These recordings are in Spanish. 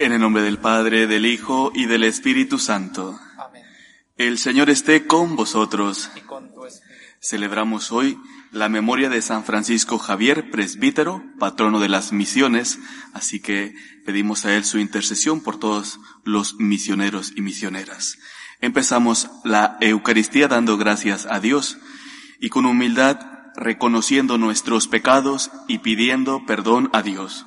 En el nombre del Padre, del Hijo y del Espíritu Santo. Amén. El Señor esté con vosotros. Y con tu Celebramos hoy la memoria de San Francisco Javier, presbítero, patrono de las misiones, así que pedimos a él su intercesión por todos los misioneros y misioneras. Empezamos la Eucaristía dando gracias a Dios y con humildad reconociendo nuestros pecados y pidiendo perdón a Dios.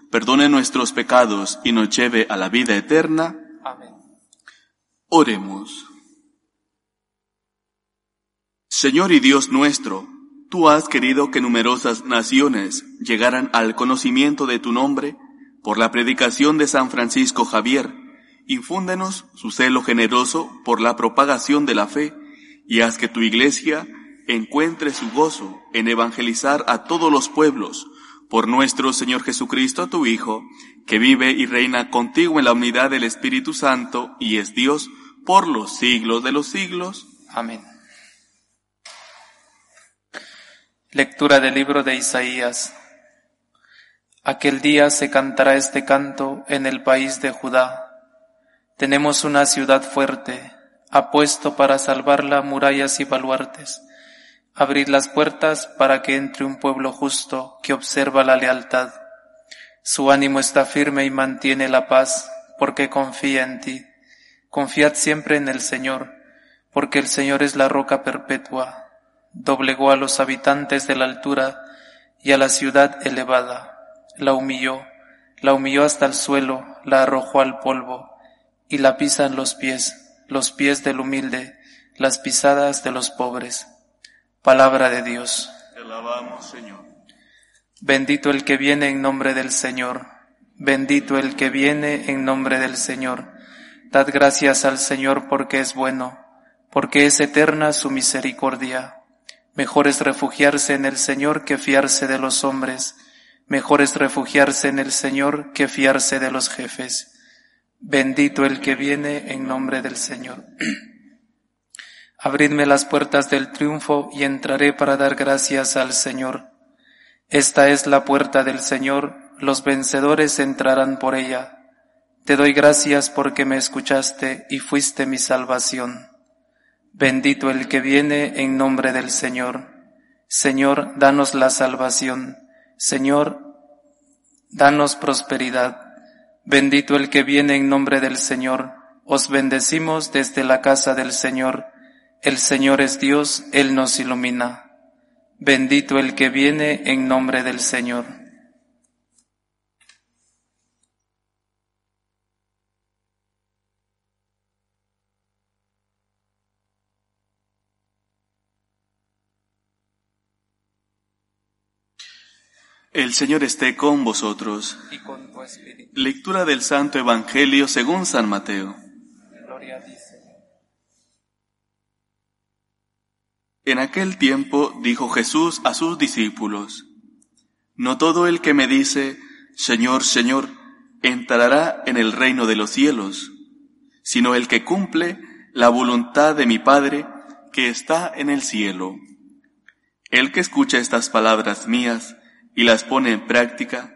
perdone nuestros pecados y nos lleve a la vida eterna. Amén. Oremos. Señor y Dios nuestro, tú has querido que numerosas naciones llegaran al conocimiento de tu nombre por la predicación de San Francisco Javier. Infúndenos su celo generoso por la propagación de la fe y haz que tu iglesia encuentre su gozo en evangelizar a todos los pueblos por nuestro Señor Jesucristo, tu Hijo, que vive y reina contigo en la unidad del Espíritu Santo y es Dios por los siglos de los siglos. Amén. Lectura del libro de Isaías. Aquel día se cantará este canto en el país de Judá. Tenemos una ciudad fuerte, ha puesto para salvarla murallas y baluartes Abrid las puertas para que entre un pueblo justo que observa la lealtad. Su ánimo está firme y mantiene la paz porque confía en ti. Confiad siempre en el Señor, porque el Señor es la roca perpetua. Doblegó a los habitantes de la altura y a la ciudad elevada. La humilló, la humilló hasta el suelo, la arrojó al polvo y la pisan los pies, los pies del humilde, las pisadas de los pobres. Palabra de Dios. Te alabamos, Señor. Bendito el que viene en nombre del Señor. Bendito el que viene en nombre del Señor. Dad gracias al Señor porque es bueno, porque es eterna su misericordia. Mejor es refugiarse en el Señor que fiarse de los hombres. Mejor es refugiarse en el Señor que fiarse de los jefes. Bendito el que viene en nombre del Señor. Abridme las puertas del triunfo y entraré para dar gracias al Señor. Esta es la puerta del Señor, los vencedores entrarán por ella. Te doy gracias porque me escuchaste y fuiste mi salvación. Bendito el que viene en nombre del Señor. Señor, danos la salvación. Señor, danos prosperidad. Bendito el que viene en nombre del Señor. Os bendecimos desde la casa del Señor el Señor es Dios, Él nos ilumina. Bendito el que viene en nombre del Señor. El Señor esté con vosotros. Lectura del Santo Evangelio según San Mateo. En aquel tiempo dijo Jesús a sus discípulos, No todo el que me dice, Señor, Señor, entrará en el reino de los cielos, sino el que cumple la voluntad de mi Padre que está en el cielo. El que escucha estas palabras mías y las pone en práctica,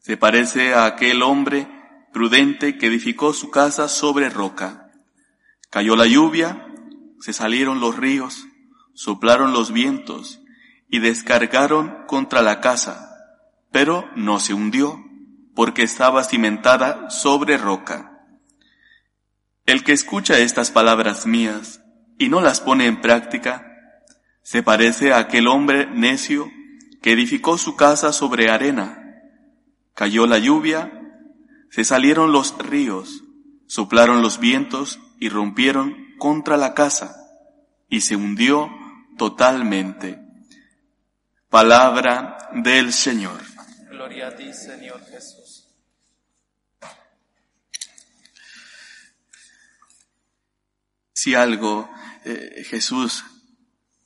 se parece a aquel hombre prudente que edificó su casa sobre roca. Cayó la lluvia, se salieron los ríos, soplaron los vientos y descargaron contra la casa, pero no se hundió, porque estaba cimentada sobre roca. El que escucha estas palabras mías y no las pone en práctica, se parece a aquel hombre necio que edificó su casa sobre arena. Cayó la lluvia, se salieron los ríos, soplaron los vientos y rompieron contra la casa y se hundió totalmente. Palabra del Señor. Gloria a ti, Señor Jesús. Si algo eh, Jesús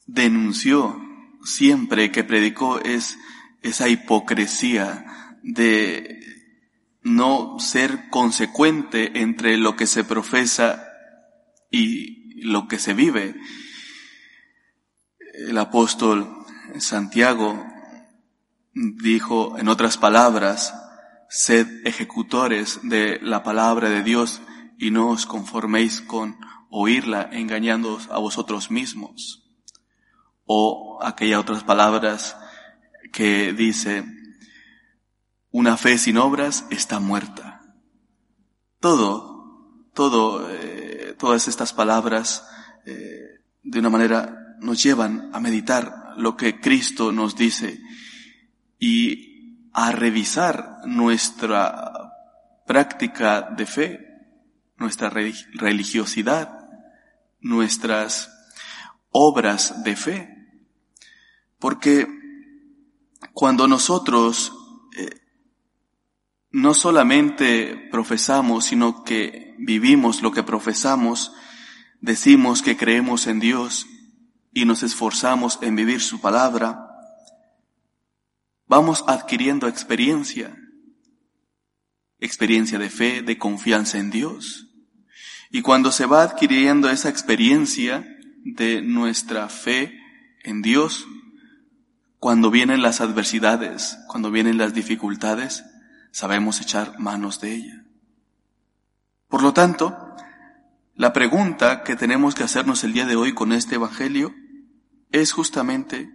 denunció siempre que predicó es esa hipocresía de no ser consecuente entre lo que se profesa y lo que se vive. El apóstol Santiago dijo, en otras palabras, sed ejecutores de la palabra de Dios y no os conforméis con oírla engañándoos a vosotros mismos. O aquellas otras palabras que dice, una fe sin obras está muerta. Todo, todo, eh, todas estas palabras, eh, de una manera nos llevan a meditar lo que Cristo nos dice y a revisar nuestra práctica de fe, nuestra religiosidad, nuestras obras de fe. Porque cuando nosotros eh, no solamente profesamos, sino que vivimos lo que profesamos, decimos que creemos en Dios y nos esforzamos en vivir su palabra, vamos adquiriendo experiencia, experiencia de fe, de confianza en Dios. Y cuando se va adquiriendo esa experiencia de nuestra fe en Dios, cuando vienen las adversidades, cuando vienen las dificultades, sabemos echar manos de ella. Por lo tanto, la pregunta que tenemos que hacernos el día de hoy con este Evangelio es justamente,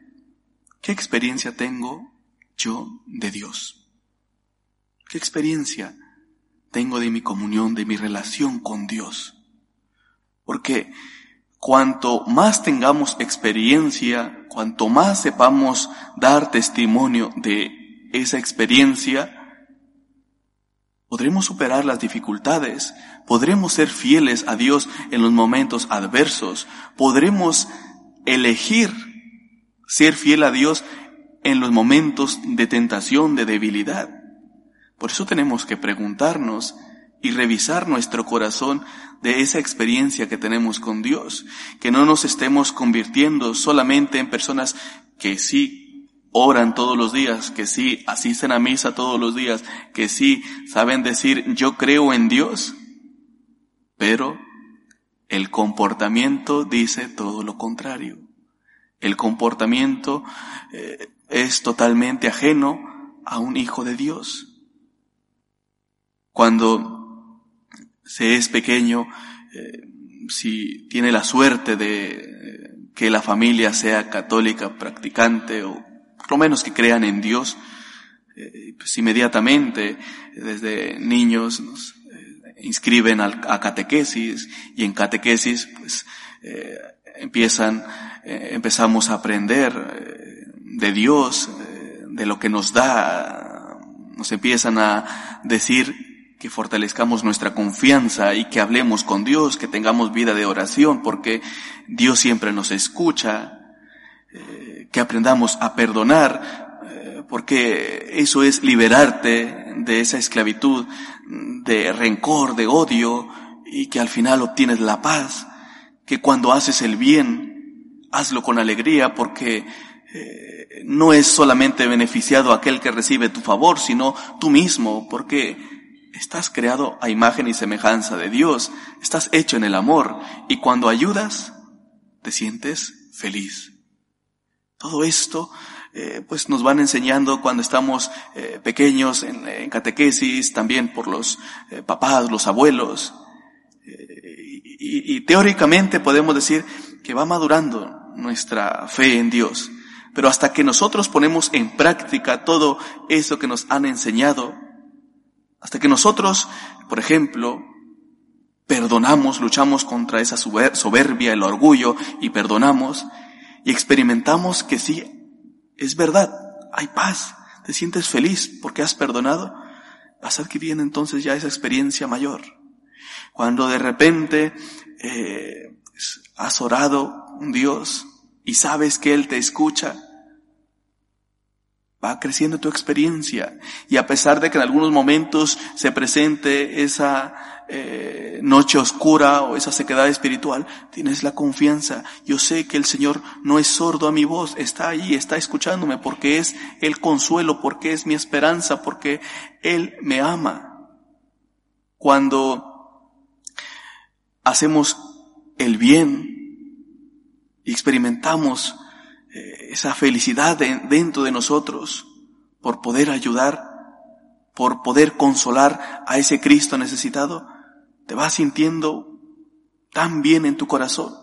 ¿qué experiencia tengo yo de Dios? ¿Qué experiencia tengo de mi comunión, de mi relación con Dios? Porque cuanto más tengamos experiencia, cuanto más sepamos dar testimonio de esa experiencia, podremos superar las dificultades, podremos ser fieles a Dios en los momentos adversos, podremos elegir ser fiel a Dios en los momentos de tentación, de debilidad. Por eso tenemos que preguntarnos y revisar nuestro corazón de esa experiencia que tenemos con Dios, que no nos estemos convirtiendo solamente en personas que sí oran todos los días, que sí asisten a misa todos los días, que sí saben decir yo creo en Dios, pero el comportamiento dice todo lo contrario. El comportamiento eh, es totalmente ajeno a un hijo de Dios. Cuando se es pequeño, eh, si tiene la suerte de eh, que la familia sea católica, practicante o por lo menos que crean en Dios, pues inmediatamente desde niños nos inscriben a catequesis y en catequesis pues empiezan, empezamos a aprender de Dios, de lo que nos da, nos empiezan a decir que fortalezcamos nuestra confianza y que hablemos con Dios, que tengamos vida de oración, porque Dios siempre nos escucha, eh, que aprendamos a perdonar, eh, porque eso es liberarte de esa esclavitud, de rencor, de odio, y que al final obtienes la paz, que cuando haces el bien, hazlo con alegría, porque eh, no es solamente beneficiado aquel que recibe tu favor, sino tú mismo, porque estás creado a imagen y semejanza de Dios, estás hecho en el amor, y cuando ayudas, te sientes feliz. Todo esto, eh, pues nos van enseñando cuando estamos eh, pequeños en, catequesis, también por los eh, papás, los abuelos. Y, y teóricamente podemos decir que va madurando nuestra fe en Dios. Pero hasta que nosotros ponemos en práctica todo eso que nos han enseñado, hasta que nosotros, por ejemplo, perdonamos, luchamos contra esa soberbia, el orgullo y perdonamos y experimentamos que sí, es verdad, hay paz, te sientes feliz porque has perdonado, vas adquiriendo entonces ya esa experiencia mayor. Cuando de repente eh, has orado un Dios y sabes que Él te escucha, va creciendo tu experiencia y a pesar de que en algunos momentos se presente esa eh, noche oscura o esa sequedad espiritual, tienes la confianza. Yo sé que el Señor no es sordo a mi voz, está ahí, está escuchándome porque es el consuelo, porque es mi esperanza, porque Él me ama. Cuando hacemos el bien y experimentamos eh, esa felicidad dentro de nosotros por poder ayudar, por poder consolar a ese Cristo necesitado, te vas sintiendo tan bien en tu corazón.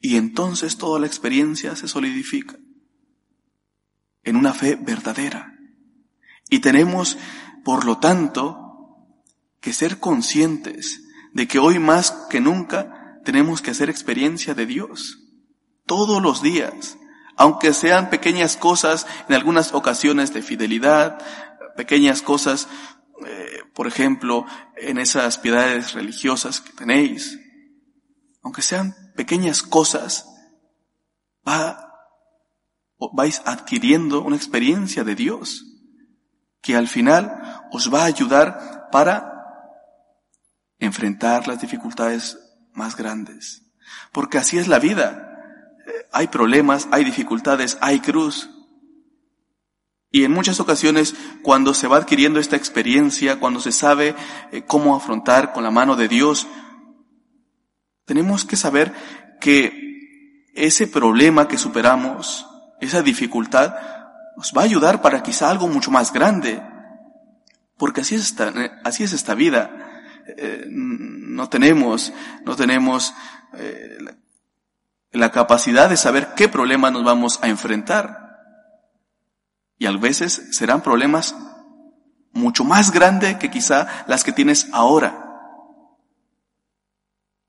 Y entonces toda la experiencia se solidifica en una fe verdadera. Y tenemos, por lo tanto, que ser conscientes de que hoy más que nunca tenemos que hacer experiencia de Dios. Todos los días aunque sean pequeñas cosas en algunas ocasiones de fidelidad, pequeñas cosas, eh, por ejemplo, en esas piedades religiosas que tenéis, aunque sean pequeñas cosas, va, vais adquiriendo una experiencia de Dios que al final os va a ayudar para enfrentar las dificultades más grandes. Porque así es la vida hay problemas, hay dificultades, hay cruz. Y en muchas ocasiones, cuando se va adquiriendo esta experiencia, cuando se sabe eh, cómo afrontar con la mano de Dios, tenemos que saber que ese problema que superamos, esa dificultad, nos va a ayudar para quizá algo mucho más grande. Porque así es esta, eh, así es esta vida. Eh, no tenemos, no tenemos la capacidad de saber qué problema nos vamos a enfrentar. Y a veces serán problemas mucho más grandes que quizá las que tienes ahora.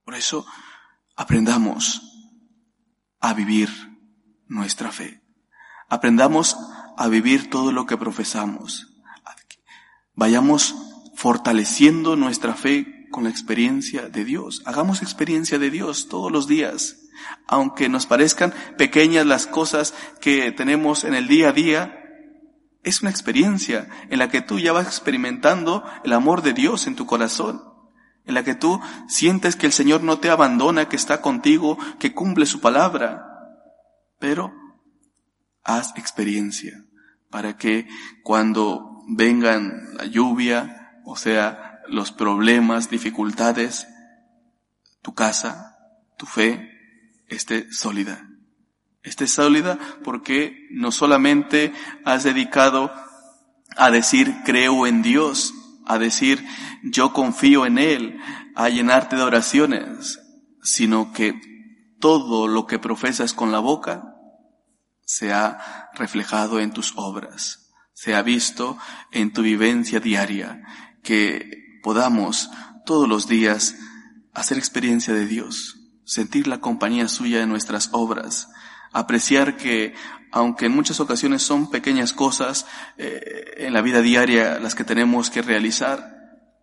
Por eso, aprendamos a vivir nuestra fe. Aprendamos a vivir todo lo que profesamos. Vayamos fortaleciendo nuestra fe con la experiencia de Dios. Hagamos experiencia de Dios todos los días. Aunque nos parezcan pequeñas las cosas que tenemos en el día a día, es una experiencia en la que tú ya vas experimentando el amor de Dios en tu corazón, en la que tú sientes que el Señor no te abandona, que está contigo, que cumple su palabra. Pero haz experiencia para que cuando vengan la lluvia, o sea, los problemas, dificultades, tu casa, tu fe, esté sólida. Esté sólida porque no solamente has dedicado a decir creo en Dios, a decir yo confío en Él, a llenarte de oraciones, sino que todo lo que profesas con la boca se ha reflejado en tus obras, se ha visto en tu vivencia diaria, que podamos todos los días hacer experiencia de Dios, sentir la compañía suya en nuestras obras, apreciar que, aunque en muchas ocasiones son pequeñas cosas eh, en la vida diaria las que tenemos que realizar,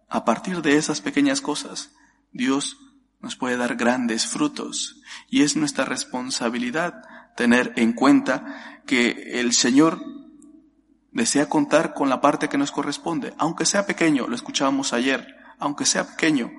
a partir de esas pequeñas cosas, Dios nos puede dar grandes frutos y es nuestra responsabilidad tener en cuenta que el Señor desea contar con la parte que nos corresponde, aunque sea pequeño, lo escuchábamos ayer, aunque sea pequeño,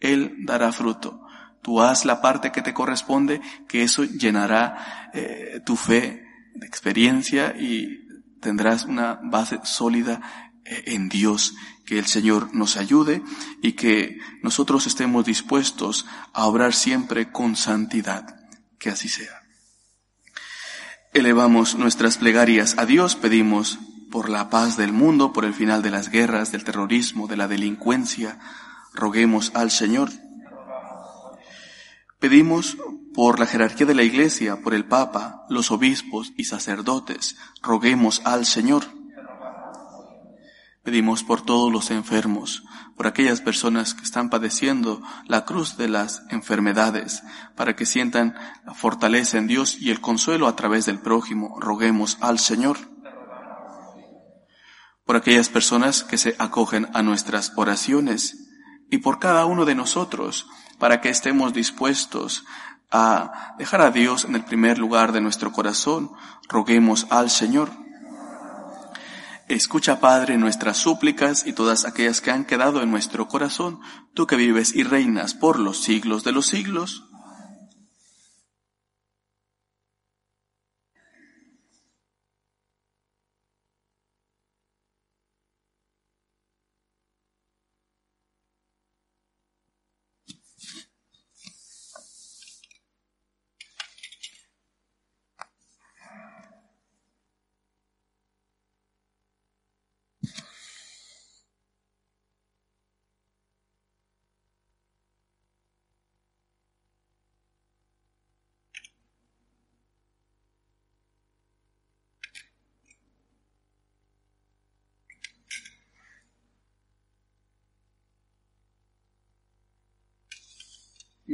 Él dará fruto. Tú haz la parte que te corresponde, que eso llenará eh, tu fe de experiencia y tendrás una base sólida eh, en Dios. Que el Señor nos ayude y que nosotros estemos dispuestos a obrar siempre con santidad. Que así sea. Elevamos nuestras plegarias a Dios, pedimos por la paz del mundo, por el final de las guerras, del terrorismo, de la delincuencia. Roguemos al Señor Pedimos por la jerarquía de la Iglesia, por el Papa, los obispos y sacerdotes, roguemos al Señor. Pedimos por todos los enfermos, por aquellas personas que están padeciendo la cruz de las enfermedades, para que sientan la fortaleza en Dios y el consuelo a través del prójimo. Roguemos al Señor. Por aquellas personas que se acogen a nuestras oraciones y por cada uno de nosotros, para que estemos dispuestos a dejar a Dios en el primer lugar de nuestro corazón, roguemos al Señor. Escucha, Padre, nuestras súplicas y todas aquellas que han quedado en nuestro corazón, tú que vives y reinas por los siglos de los siglos.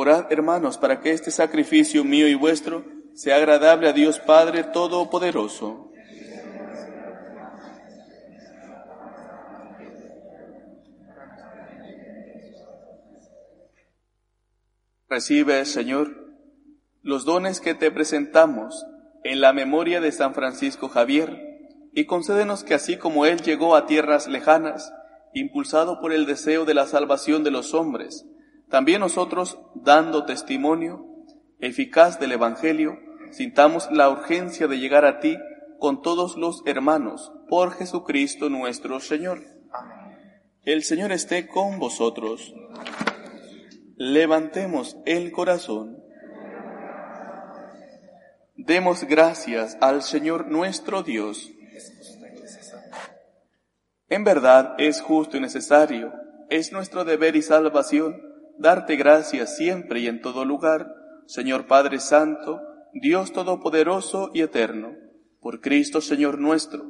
Orad, hermanos, para que este sacrificio mío y vuestro sea agradable a Dios Padre Todopoderoso. Recibe, Señor, los dones que te presentamos en la memoria de San Francisco Javier y concédenos que así como él llegó a tierras lejanas, impulsado por el deseo de la salvación de los hombres, también nosotros, dando testimonio eficaz del Evangelio, sintamos la urgencia de llegar a ti con todos los hermanos, por Jesucristo nuestro Señor. El Señor esté con vosotros. Levantemos el corazón. Demos gracias al Señor nuestro Dios. En verdad es justo y necesario, es nuestro deber y salvación darte gracias siempre y en todo lugar, Señor Padre Santo, Dios Todopoderoso y Eterno, por Cristo Señor nuestro,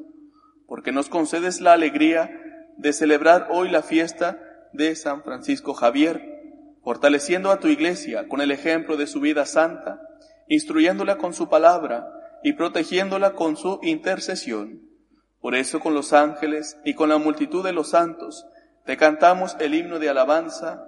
porque nos concedes la alegría de celebrar hoy la fiesta de San Francisco Javier, fortaleciendo a tu iglesia con el ejemplo de su vida santa, instruyéndola con su palabra y protegiéndola con su intercesión. Por eso con los ángeles y con la multitud de los santos te cantamos el himno de alabanza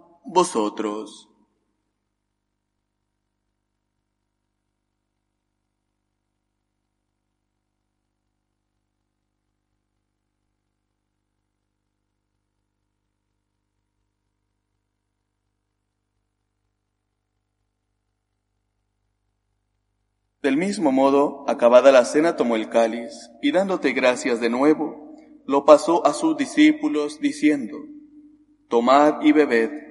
vosotros. Del mismo modo, acabada la cena, tomó el cáliz y dándote gracias de nuevo, lo pasó a sus discípulos diciendo, Tomad y bebed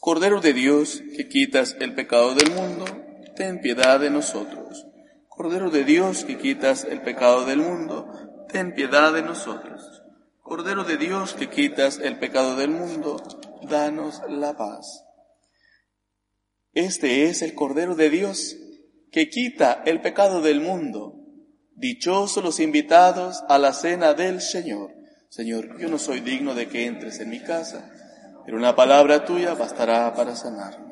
Cordero de Dios, que quitas el pecado del mundo, ten piedad de nosotros. Cordero de Dios, que quitas el pecado del mundo, ten piedad de nosotros. Cordero de Dios, que quitas el pecado del mundo, danos la paz. Este es el Cordero de Dios, que quita el pecado del mundo. Dichosos los invitados a la cena del Señor. Señor, yo no soy digno de que entres en mi casa pero una palabra tuya bastará para sanarme.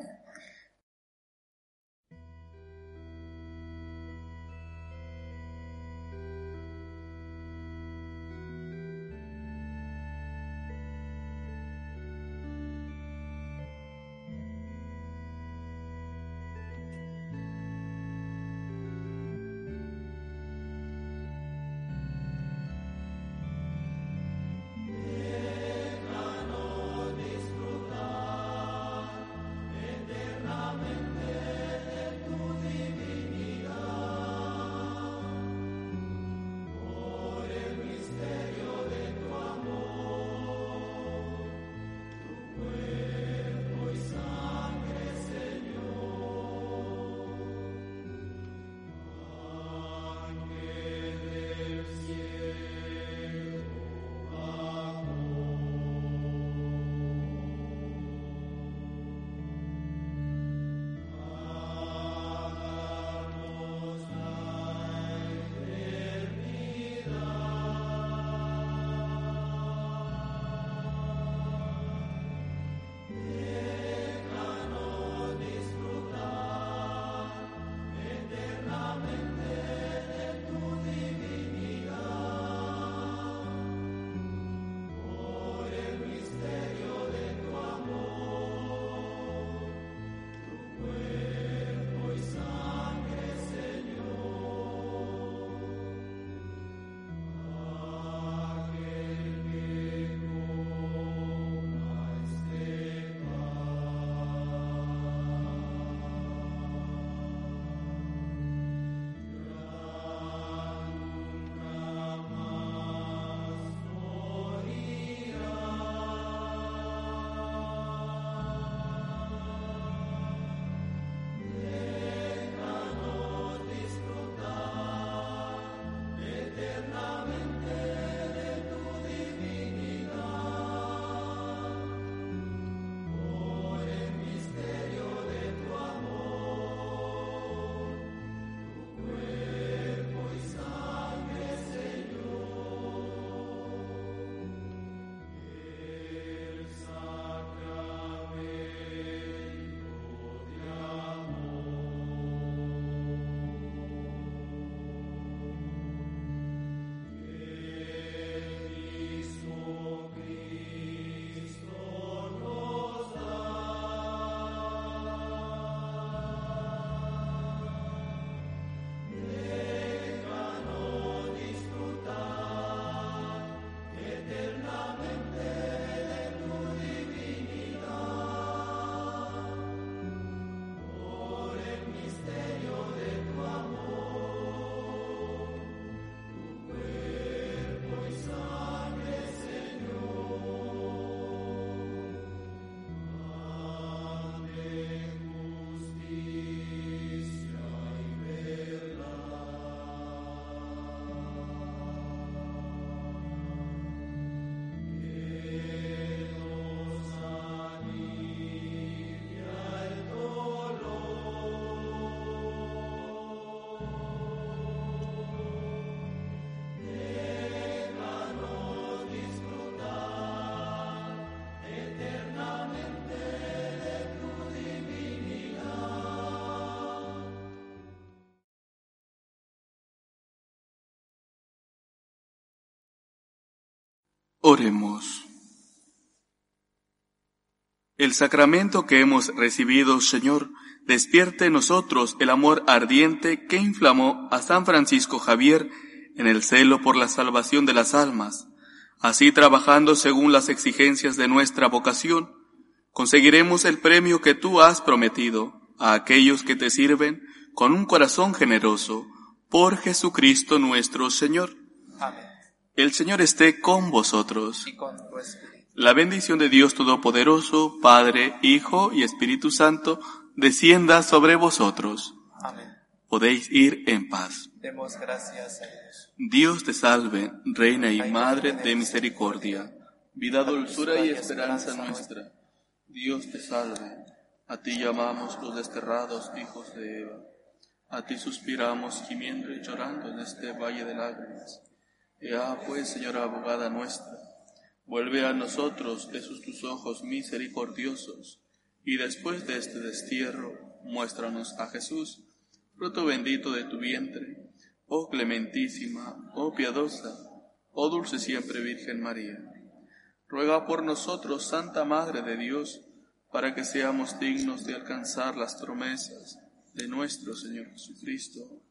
Oremos. El sacramento que hemos recibido, Señor, despierte en nosotros el amor ardiente que inflamó a San Francisco Javier en el celo por la salvación de las almas. Así, trabajando según las exigencias de nuestra vocación, conseguiremos el premio que tú has prometido a aquellos que te sirven con un corazón generoso, por Jesucristo nuestro Señor. Amén. El Señor esté con vosotros. La bendición de Dios Todopoderoso, Padre, Hijo y Espíritu Santo, descienda sobre vosotros. Amén. Podéis ir en paz. Demos gracias a Dios. Dios te salve, Reina y Madre de misericordia, vida, dulzura y esperanza nuestra. Dios te salve. A ti llamamos los desterrados hijos de Eva. A ti suspiramos gimiendo y llorando en este valle de lágrimas. Ea pues, Señora abogada nuestra, vuelve a nosotros esos tus ojos misericordiosos, y después de este destierro, muéstranos a Jesús, fruto bendito de tu vientre, oh clementísima, oh piadosa, oh dulce siempre Virgen María. Ruega por nosotros, Santa Madre de Dios, para que seamos dignos de alcanzar las promesas de nuestro Señor Jesucristo.